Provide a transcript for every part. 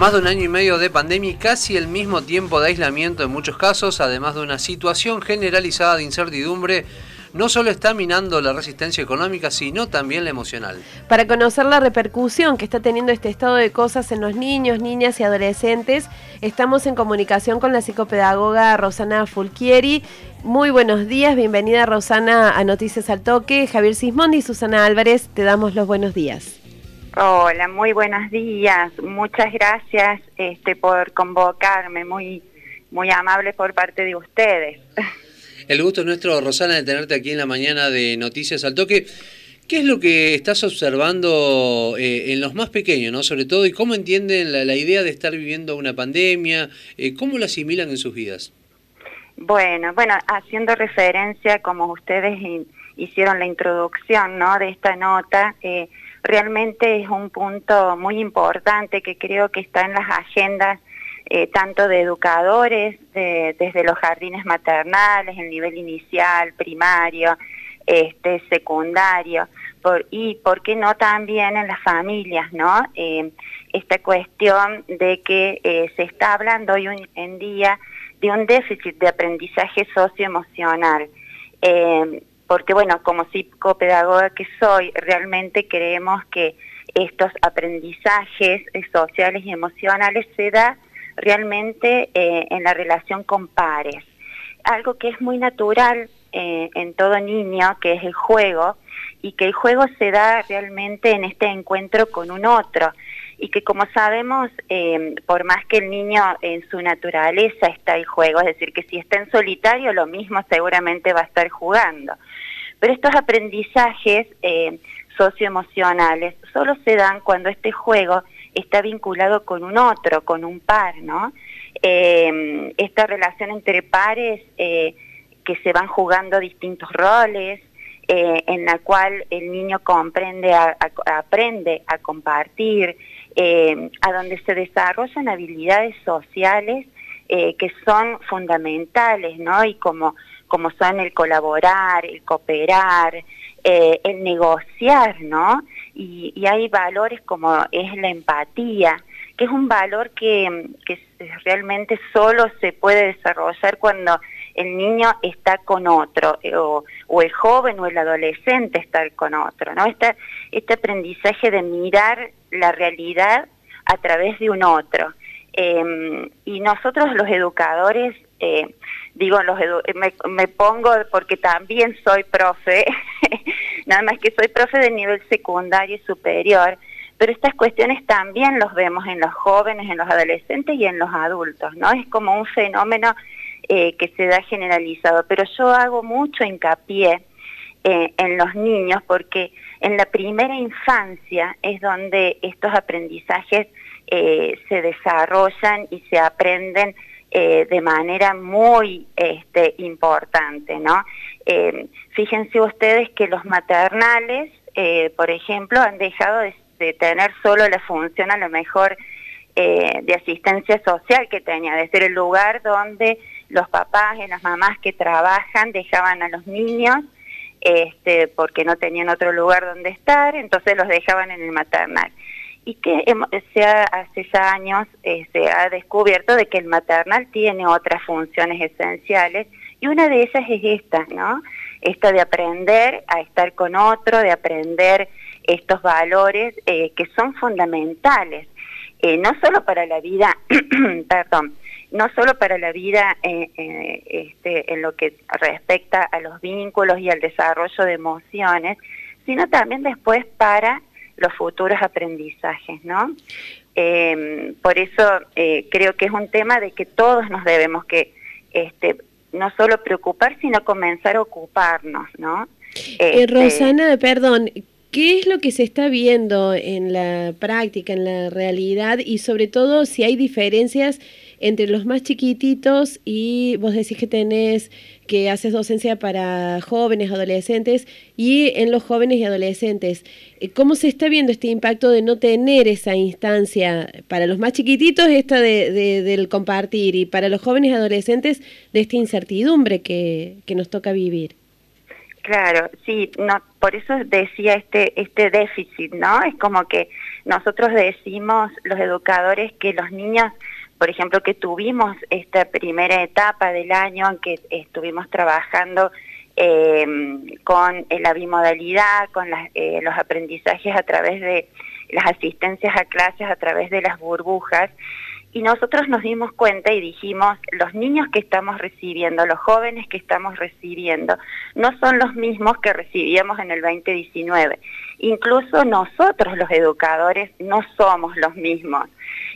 Más de un año y medio de pandemia y casi el mismo tiempo de aislamiento en muchos casos, además de una situación generalizada de incertidumbre, no solo está minando la resistencia económica, sino también la emocional. Para conocer la repercusión que está teniendo este estado de cosas en los niños, niñas y adolescentes, estamos en comunicación con la psicopedagoga Rosana Fulquieri. Muy buenos días, bienvenida Rosana a Noticias al Toque. Javier Sismondi y Susana Álvarez, te damos los buenos días. Hola, muy buenos días. Muchas gracias este, por convocarme, muy, muy amable por parte de ustedes. El gusto es nuestro, Rosana, de tenerte aquí en la mañana de Noticias al Toque. ¿Qué es lo que estás observando eh, en los más pequeños, ¿no? sobre todo, y cómo entienden la, idea de estar viviendo una pandemia? Eh, ¿Cómo la asimilan en sus vidas? Bueno, bueno, haciendo referencia, como ustedes hicieron la introducción ¿no? de esta nota, eh, realmente es un punto muy importante que creo que está en las agendas eh, tanto de educadores, desde los jardines maternales, el nivel inicial, primario, este, secundario, y por qué no también en las familias, ¿no? Eh, esta cuestión de que eh, se está hablando hoy en día de un déficit de aprendizaje socioemocional porque bueno, como psicopedagoga que soy, realmente creemos que estos aprendizajes sociales y emocionales se da realmente eh, en la relación con pares. Algo que es muy natural eh, en todo niño, que es el juego, y que el juego se da realmente en este encuentro con un otro y que como sabemos, eh, por más que el niño en su naturaleza está el juego, es decir, que si está en solitario lo mismo seguramente va a estar jugando. Pero estos aprendizajes eh, socioemocionales solo se dan cuando este juego está vinculado con un otro, con un par, ¿no? Eh, esta relación entre pares que se van jugando distintos roles, eh, en la cual el niño comprende, aprende a compartir, eh, a donde se desarrollan habilidades sociales eh, que son fundamentales, ¿no? Y como, como son el colaborar, el cooperar, el negociar, ¿no? Y, y, hay valores como es la empatía, que es un valor que, realmente solo se puede desarrollar cuando el niño está con otro, eh, o, el joven o el adolescente está con otro, ¿no? Este, este aprendizaje de mirar la realidad a través de un otro. Em, y nosotros los educadores, eh, digo, los me, me, pongo porque también soy profe, nada más que soy profe de nivel secundario y superior, pero estas cuestiones también los vemos en los jóvenes, en los adolescentes y en los adultos, ¿no? Es como un fenómeno eh, que se da generalizado, pero yo hago mucho hincapié eh, en los niños porque en la primera infancia es donde estos aprendizajes eh, se desarrollan y se aprenden de manera muy este, importante, ¿no? fíjense ustedes que los maternales, por ejemplo, han dejado de, tener solo la función a lo mejor de asistencia social que tenía, de ser el lugar donde los papás y las mamás que trabajan dejaban a los niños este, porque no tenían otro lugar donde estar, entonces los dejaban en el maternal. Y que se hace ya años eh, se ha descubierto de que el maternal tiene otras funciones esenciales y una de ellas es esta, ¿no? Esta de aprender a estar con otro, de aprender estos valores eh, que son fundamentales, eh, no solo para la vida, perdón, no solo para la vida este, en lo que respecta a los vínculos y al desarrollo de emociones, sino también después para los futuros aprendizajes, ¿no? Em, por eso eh, creo que es un tema de que todos nos debemos que este, no solo preocupar, sino comenzar a ocuparnos, ¿no? Este, Rosana, perdón, ¿Qué es lo que se está viendo en la práctica, en la realidad y sobre todo si hay diferencias entre los más chiquititos y vos decís que tenés que haces docencia para jóvenes, adolescentes y en los jóvenes y adolescentes. Eh, ¿Cómo se está viendo este impacto de no tener esa instancia para los más chiquititos, esta de, del compartir y para los jóvenes y adolescentes de esta incertidumbre que, que nos toca vivir? Claro, sí, no, por eso decía este este déficit, ¿no? Es como que nosotros decimos los educadores que los niños por ejemplo, que tuvimos esta primera etapa del año en que estuvimos trabajando em, con la bimodalidad, con eh, los aprendizajes a través de las asistencias a clases, a través de las burbujas, y nosotros nos dimos cuenta y dijimos, los niños que estamos recibiendo, los jóvenes que estamos recibiendo, no son los mismos que recibíamos en el 2019. Incluso nosotros los educadores no somos los mismos.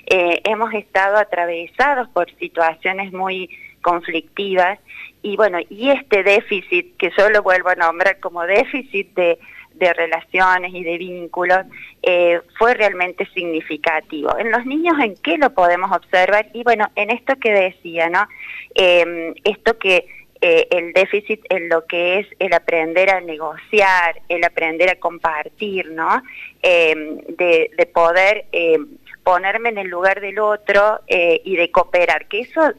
Eh, hemos estado atravesados por situaciones muy conflictivas y bueno, y este déficit, que yo lo vuelvo a nombrar como déficit de, relaciones y de vínculos, eh, fue realmente significativo. En los niños, ¿en qué lo podemos observar? Y bueno, en esto que decía, ¿no? Em, esto que eh, el déficit en lo que es el aprender a negociar, el aprender a compartir, ¿no? Em, de, de, poder em, ponerme en el lugar del otro eh, y de cooperar, que eso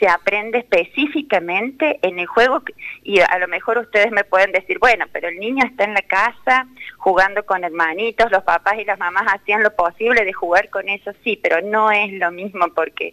se aprende específicamente en el juego y a lo mejor ustedes me pueden decir, bueno, pero el niño está en la casa jugando con hermanitos, los papás y las mamás hacían lo posible de jugar con eso, sí, pero no es lo mismo porque,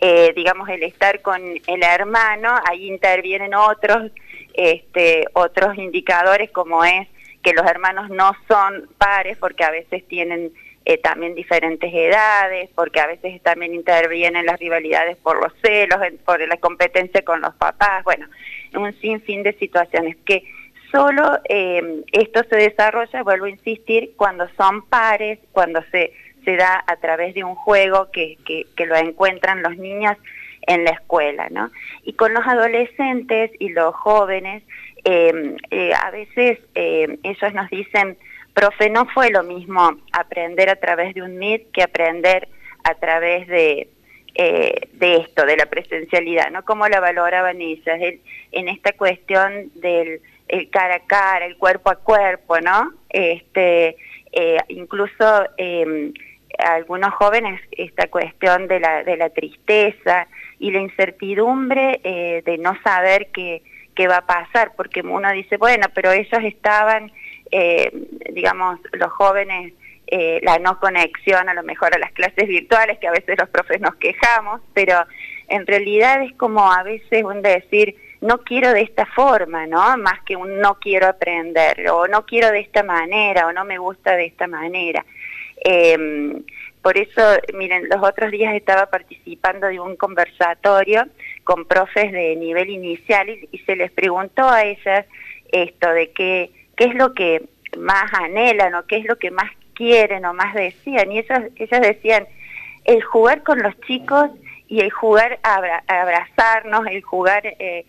eh, digamos, el estar con el hermano, ahí intervienen otros, este, otros indicadores como es que los hermanos no son pares porque a veces tienen eh, también diferentes edades, porque a veces también intervienen las rivalidades por los celos, por la competencia con los papás, bueno, un sinfín de situaciones que solo eh, esto se desarrolla, vuelvo a insistir, cuando son pares, cuando se, se da a través de un juego que, que, lo encuentran los niños en la escuela, ¿no? Y con los adolescentes y los jóvenes, eh, a veces ellos nos dicen, profe, no fue lo mismo aprender a través de un Meet que aprender a través de, eh, de esto, de la presencialidad, ¿no? ¿Cómo la valoraban ellas? en esta cuestión del el cara a cara, el cuerpo a cuerpo, ¿no? Este, eh, incluso eh, algunos jóvenes esta cuestión de la, de la tristeza y la incertidumbre eh, de no saber qué, qué va a pasar, porque uno dice, bueno, pero ellos estaban eh, digamos, los jóvenes, eh, la no conexión a lo mejor a las clases virtuales, que a veces los profes nos quejamos, pero en realidad es como a veces un decir, no quiero de esta forma, ¿no? Más que un no quiero aprender, o no quiero de esta manera, o no me gusta de esta manera. Em, por eso, miren, los otros días estaba participando de un conversatorio con profes de nivel inicial y, y se les preguntó a ellas esto de que qué es lo que más anhelan o qué es lo que más quieren o más decían. Y ellas, ellas decían, el jugar con los chicos y el jugar a, abrazarnos, el jugar eh,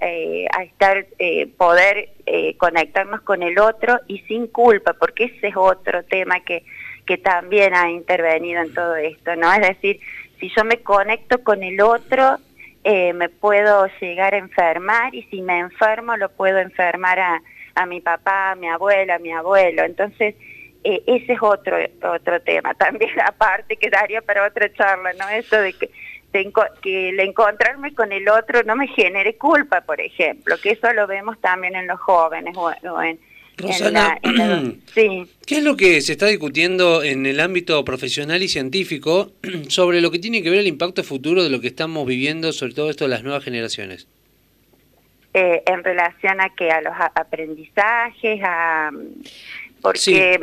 eh, a, estar, eh, poder conectarnos con el otro y sin culpa, porque ese es otro tema que, que también ha intervenido en todo esto, ¿no? Es decir, si yo me conecto con el otro, me puedo llegar a enfermar y si me enfermo lo puedo enfermar a, a mi papá, a mi abuela, a mi abuelo. Entonces, eh, ese es otro, otro tema. También aparte quedaría para otra charla, ¿no? Eso de que, que el encontrarme con el otro no me genere culpa, por ejemplo, que eso lo vemos también en los jóvenes o, en... Rosana, sí. ¿qué es lo que se está discutiendo en el ámbito profesional y científico sobre lo que tiene que ver el impacto futuro de lo que estamos viviendo, sobre todo esto de las nuevas generaciones? Eh, en relación a que a los aprendizajes, a porque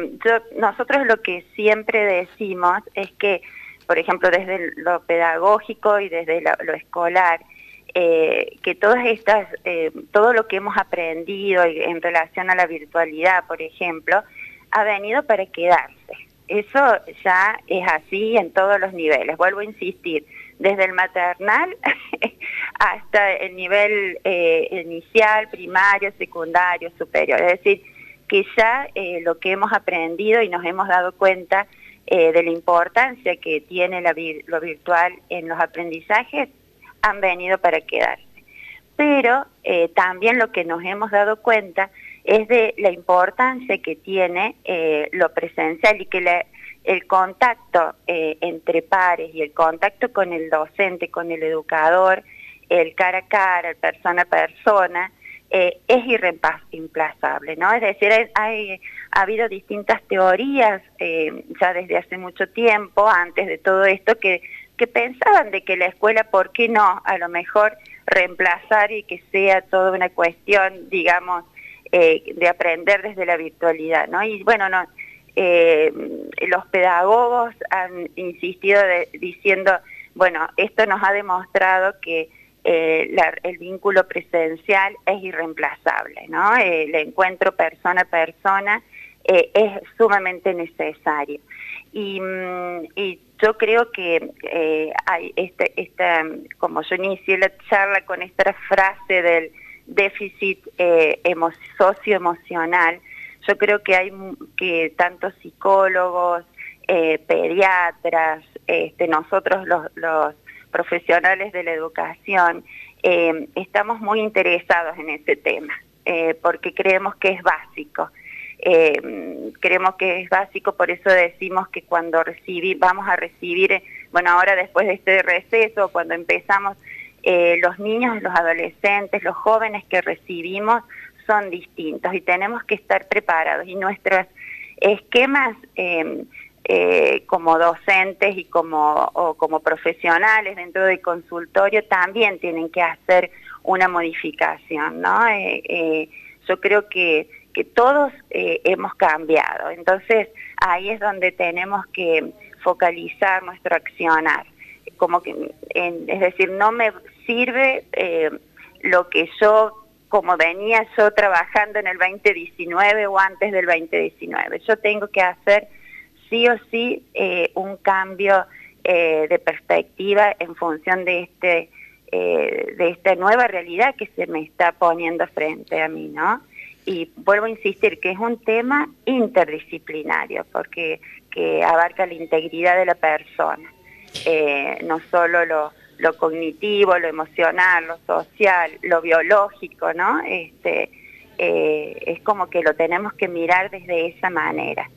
nosotros lo que siempre decimos es que, por ejemplo, desde lo pedagógico y desde lo, escolar, eh, que todas estas, eh, todo lo que hemos aprendido en relación a la virtualidad, por ejemplo, ha venido para quedarse. Eso ya es así en todos los niveles. Vuelvo a insistir, desde el maternal hasta el nivel eh, inicial, primario, secundario, superior. Es decir, que ya eh, lo que hemos aprendido y nos hemos dado cuenta eh, de la importancia que tiene lo virtual en los aprendizajes han venido para quedarse. Pero también lo que nos hemos dado cuenta es de la importancia que tiene lo presencial y que el contacto entre pares y el contacto con el docente, con el educador, el cara a cara, el persona a persona, eh, es irreemplazable, ¿no? Es decir, ha habido distintas teorías eh, ya desde hace mucho tiempo, antes de todo esto, que, que pensaban de que la escuela, ¿por qué no? A lo mejor reemplazar y que sea toda una cuestión, digamos, eh, de aprender desde la virtualidad, ¿no? Y bueno, no, los pedagogos han insistido diciendo, bueno, esto nos ha demostrado que eh, el vínculo presencial es irreemplazable, ¿no? El encuentro persona a persona eh, es sumamente necesario. Y, mm, yo creo que eh, hay este, esta, como yo inicié la charla con esta frase del déficit socioemocional, yo creo que hay que tanto psicólogos, pediatras, este, nosotros los, profesionales de la educación, eh, estamos muy interesados en ese tema, eh, porque creemos que es básico. Eh, creemos que es básico, por eso decimos que cuando recibí, vamos a recibir, bueno, ahora después de este receso, cuando empezamos, los niños, los adolescentes, los jóvenes que recibimos son distintos y tenemos que estar preparados. Y nuestros esquemas eh, como docentes y como, como profesionales dentro del consultorio también tienen que hacer una modificación, ¿no? Eh, eh, yo creo que, que todos hemos cambiado, entonces ahí es donde tenemos que focalizar nuestro accionar, como que, es decir, no me sirve lo que yo como venía yo trabajando en el 2019 o antes del 2019. Yo tengo que hacer sí o sí eh, un cambio eh, de perspectiva en función de este eh, de esta nueva realidad que se me está poniendo frente a mí, ¿no? Y vuelvo a insistir que es un tema interdisciplinario porque que abarca la integridad de la persona, no solo lo, lo cognitivo, lo emocional, lo social, lo biológico, ¿no? Este, es como que lo tenemos que mirar desde esa manera.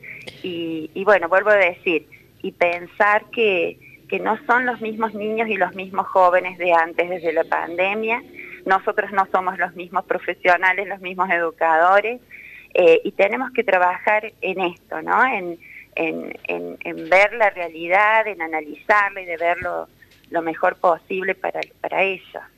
Y, bueno, vuelvo a decir, y pensar que, que no son los mismos niños y los mismos jóvenes de antes desde la pandemia, nosotros no somos los mismos profesionales, los mismos educadores, eh, y tenemos que trabajar en esto, ¿no? En, en, ver la realidad, en analizarla y de verlo lo mejor posible para, para ellos.